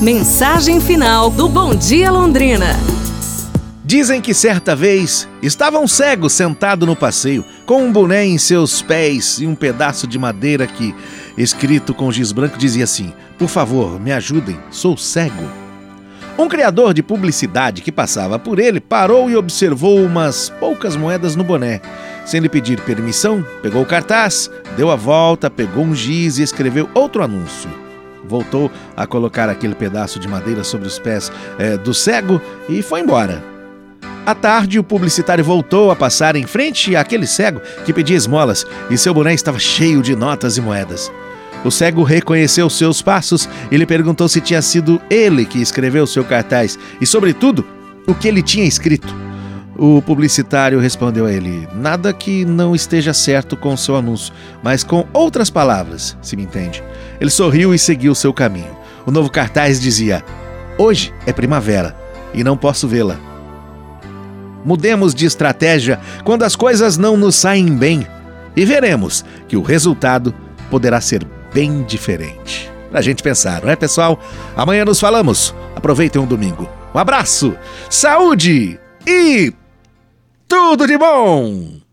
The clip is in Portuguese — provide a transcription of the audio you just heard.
Mensagem final do Bom Dia Londrina. Dizem que certa vez estava um cego sentado no passeio, com um boné em seus pés e um pedaço de madeira que, escrito com giz branco, dizia assim: Por favor, me ajudem, sou cego. Um criador de publicidade que passava por ele parou e observou umas poucas moedas no boné. Sem lhe pedir permissão, pegou o cartaz, deu a volta, pegou um giz e escreveu outro anúncio. Voltou a colocar aquele pedaço de madeira sobre os pés é, do cego e foi embora. À tarde, o publicitário voltou a passar em frente àquele cego que pedia esmolas e seu boné estava cheio de notas e moedas. O cego reconheceu seus passos e lhe perguntou se tinha sido ele que escreveu seu cartaz e, sobretudo, o que ele tinha escrito. O publicitário respondeu a ele: Nada que não esteja certo com o seu anúncio, mas com outras palavras, se me entende. Ele sorriu e seguiu seu caminho. O novo cartaz dizia: Hoje é primavera e não posso vê-la. Mudemos de estratégia quando as coisas não nos saem bem e veremos que o resultado poderá ser bem diferente. Pra gente pensar, não é, pessoal? Amanhã nos falamos. Aproveitem um domingo. Um abraço, saúde e tudo de bom!